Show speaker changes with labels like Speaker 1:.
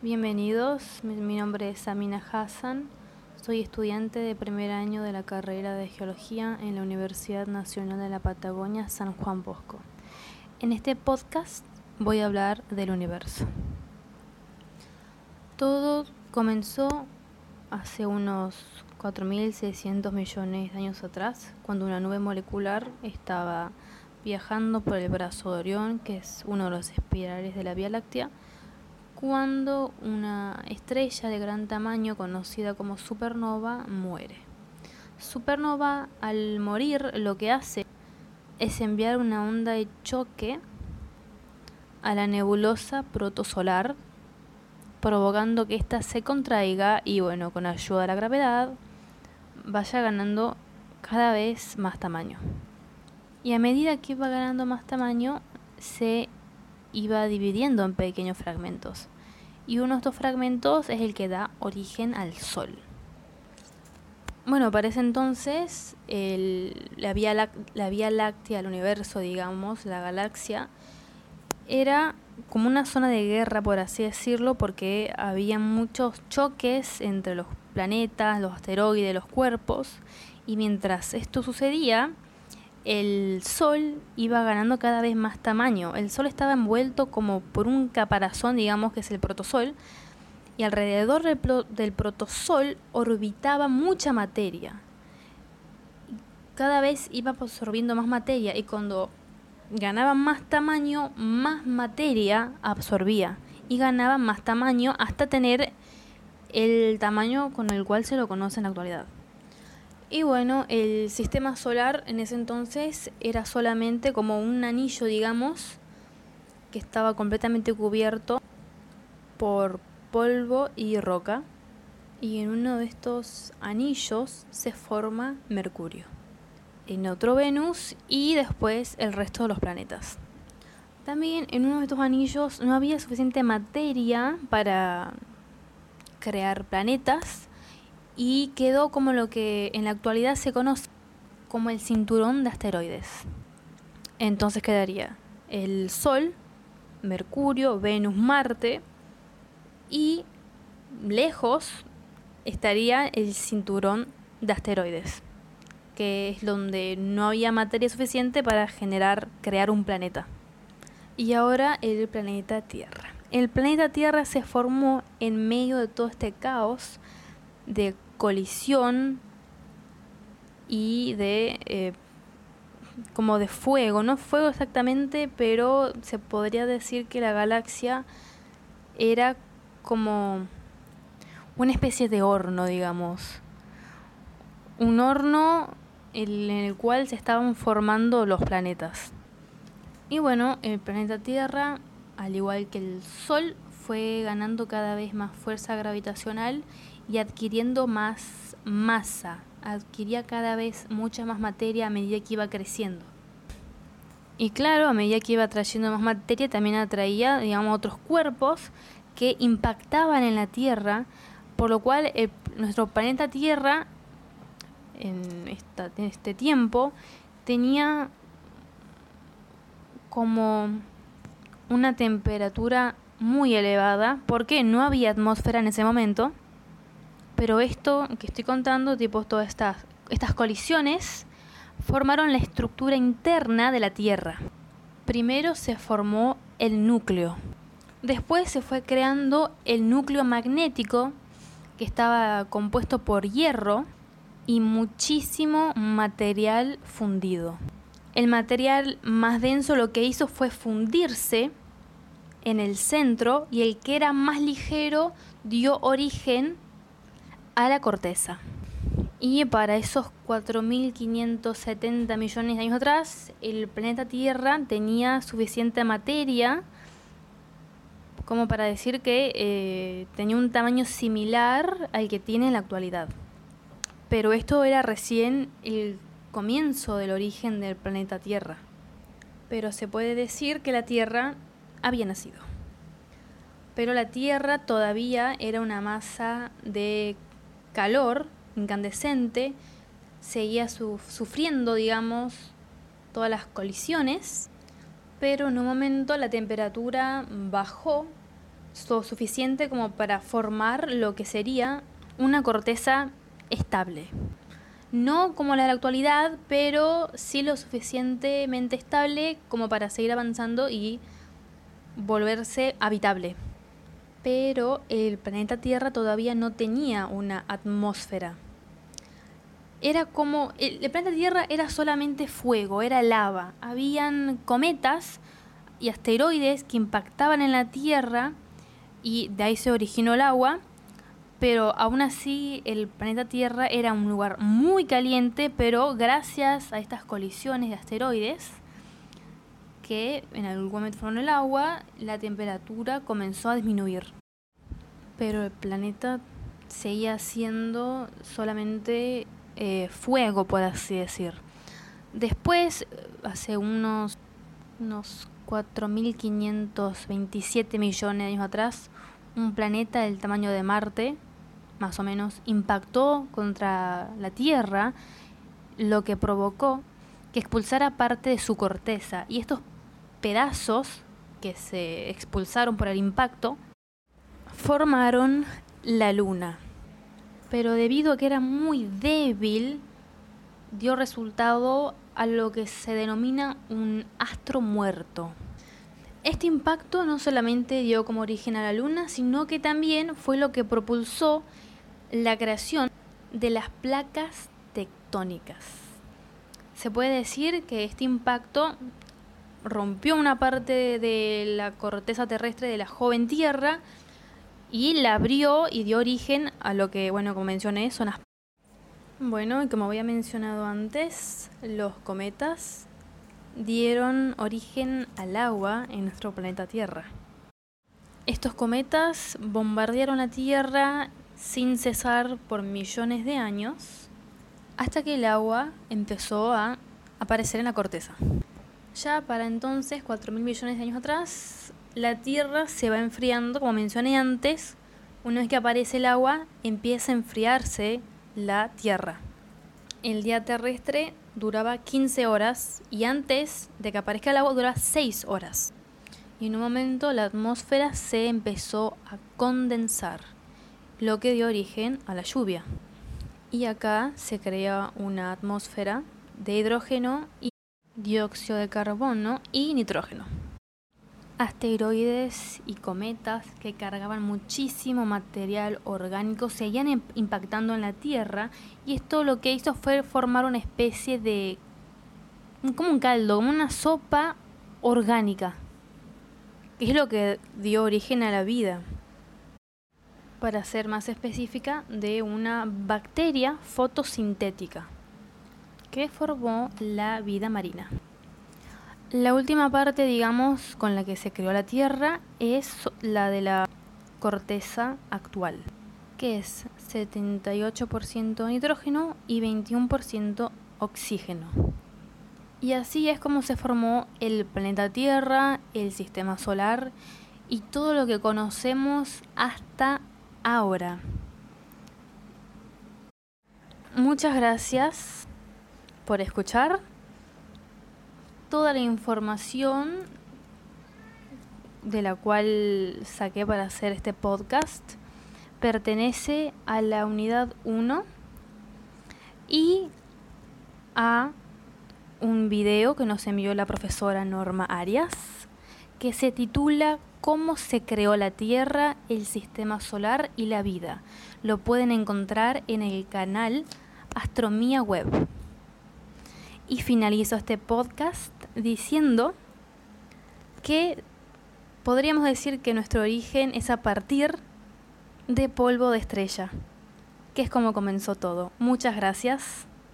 Speaker 1: Bienvenidos, mi, nombre es Amina Hassan, soy estudiante de primer año de la carrera de Geología en la Universidad Nacional de la Patagonia San Juan Bosco. En este podcast voy a hablar del universo. Todo comenzó hace unos 4.600 millones de años atrás, cuando una nube molecular estaba viajando por el brazo de Orión, que es uno de los espirales de la Vía Láctea, cuando una estrella de gran tamaño conocida como supernova muere. Supernova al morir lo que hace es enviar una onda de choque a la nebulosa protosolar, provocando que ésta se contraiga y bueno, con ayuda de la gravedad vaya ganando cada vez más tamaño. Y a medida que iba ganando más tamaño, se iba dividiendo en pequeños fragmentos. Y uno de estos fragmentos es el que da origen al Sol. Bueno, para ese entonces la, vía la Vía Láctea, el universo, digamos, la galaxia, era como una zona de guerra, por así decirlo, porque había muchos choques entre los planetas, los asteroides, los cuerpos, y mientras esto sucedía, el Sol iba ganando cada vez más tamaño. El Sol estaba envuelto como por un caparazón, digamos que es el protosol, y alrededor del, del protosol orbitaba mucha materia. Cada vez iba absorbiendo más materia y cuando ganaba más tamaño, más materia absorbía y ganaba más tamaño hasta tener el tamaño con el cual se lo conoce en la actualidad. Y bueno, el sistema solar en ese entonces era solamente como un anillo, digamos, que estaba completamente cubierto por polvo y roca. Y en uno de estos anillos se forma Mercurio, en otro Venus y después el resto de los planetas. También en uno de estos anillos no había suficiente materia para crear planetas y quedó como lo que en la actualidad se conoce como el cinturón de asteroides. Entonces quedaría el Sol, Mercurio, Venus, Marte y lejos estaría el cinturón de asteroides, que es donde no había materia suficiente para generar, crear un planeta. Y ahora el planeta Tierra. El planeta Tierra se formó en medio de todo este caos de colisión y de eh, como de fuego, no fuego exactamente, pero se podría decir que la galaxia era como una especie de horno, digamos. Un horno en el cual se estaban formando los planetas. Y bueno, el planeta Tierra, al igual que el Sol, fue ganando cada vez más fuerza gravitacional y adquiriendo más masa, adquiría cada vez mucha más materia a medida que iba creciendo. Y claro, a medida que iba trayendo más materia, también atraía, digamos, otros cuerpos que impactaban en la Tierra, por lo cual nuestro planeta Tierra, en, esta, en este tiempo, tenía como una temperatura muy elevada, porque no había atmósfera en ese momento, pero esto que estoy contando, tipo todas estas, estas colisiones, formaron la estructura interna de la Tierra. Primero se formó el núcleo. Después se fue creando el núcleo magnético, que estaba compuesto por hierro y muchísimo material fundido. El material más denso lo que hizo fue fundirse en el centro y el que era más ligero dio origen a la corteza. Y para esos 4.570 millones de años atrás, el planeta Tierra tenía suficiente materia como para decir que eh, tenía un tamaño similar al que tiene en la actualidad. Pero esto era recién el comienzo del origen del planeta Tierra. Pero se puede decir que la Tierra había nacido. Pero la Tierra todavía era una masa de calor incandescente, seguía sufriendo, digamos, todas las colisiones, pero en un momento la temperatura bajó lo suficiente como para formar lo que sería una corteza estable. No como la de la actualidad, pero sí lo suficientemente estable como para seguir avanzando y volverse habitable. Pero el planeta Tierra todavía no tenía una atmósfera. Era como. El, planeta Tierra era solamente fuego, era lava. Habían cometas y asteroides que impactaban en la Tierra y de ahí se originó el agua. Pero aún así el planeta Tierra era un lugar muy caliente, pero gracias a estas colisiones de asteroides, que en algún momento fueron el agua, la temperatura comenzó a disminuir. Pero el planeta seguía siendo solamente eh, fuego, por así decir. Después, hace unos, unos 4.527 millones de años atrás, un planeta del tamaño de Marte, más o menos, impactó contra la Tierra, lo que provocó que expulsara parte de su corteza. Y estos pedazos que se expulsaron por el impacto formaron la luna. Pero debido a que era muy débil, dio resultado a lo que se denomina un astro muerto. Este impacto no solamente dio como origen a la luna, sino que también fue lo que propulsó la creación de las placas tectónicas. Se puede decir que este impacto rompió una parte de la corteza terrestre de la joven Tierra y la abrió y dio origen a lo que, bueno, como mencioné, son las... Bueno, y como había mencionado antes, los cometas dieron origen al agua en nuestro planeta Tierra. Estos cometas bombardearon la Tierra sin cesar por millones de años hasta que el agua empezó a aparecer en la corteza. Ya para entonces, 4.000 millones de años atrás, la Tierra se va enfriando, como mencioné antes, una vez que aparece el agua, empieza a enfriarse la Tierra. El día terrestre duraba 15 horas y antes de que aparezca el agua duraba 6 horas. Y en un momento la atmósfera se empezó a condensar, lo que dio origen a la lluvia. Y acá se crea una atmósfera de hidrógeno y dióxido de carbono y nitrógeno. Asteroides y cometas que cargaban muchísimo material orgánico seguían impactando en la Tierra y esto lo que hizo fue formar una especie de como un caldo, una sopa orgánica, que es lo que dio origen a la vida. Para ser más específica, de una bacteria fotosintética que formó la vida marina. La última parte, digamos, con la que se creó la Tierra es la de la corteza actual, que es 78% nitrógeno y 21% oxígeno. Y así es como se formó el planeta Tierra, el sistema solar y todo lo que conocemos hasta ahora. Muchas gracias por escuchar. Toda la información de la cual saqué para hacer este podcast pertenece a la unidad 1 y a un video que nos envió la profesora Norma Arias que se titula Cómo se creó la Tierra, el sistema solar y la vida. Lo pueden encontrar en el canal Astromía Web. Y finalizo este podcast diciendo que podríamos decir que nuestro origen es a partir de polvo de estrella, que es como comenzó todo. Muchas gracias.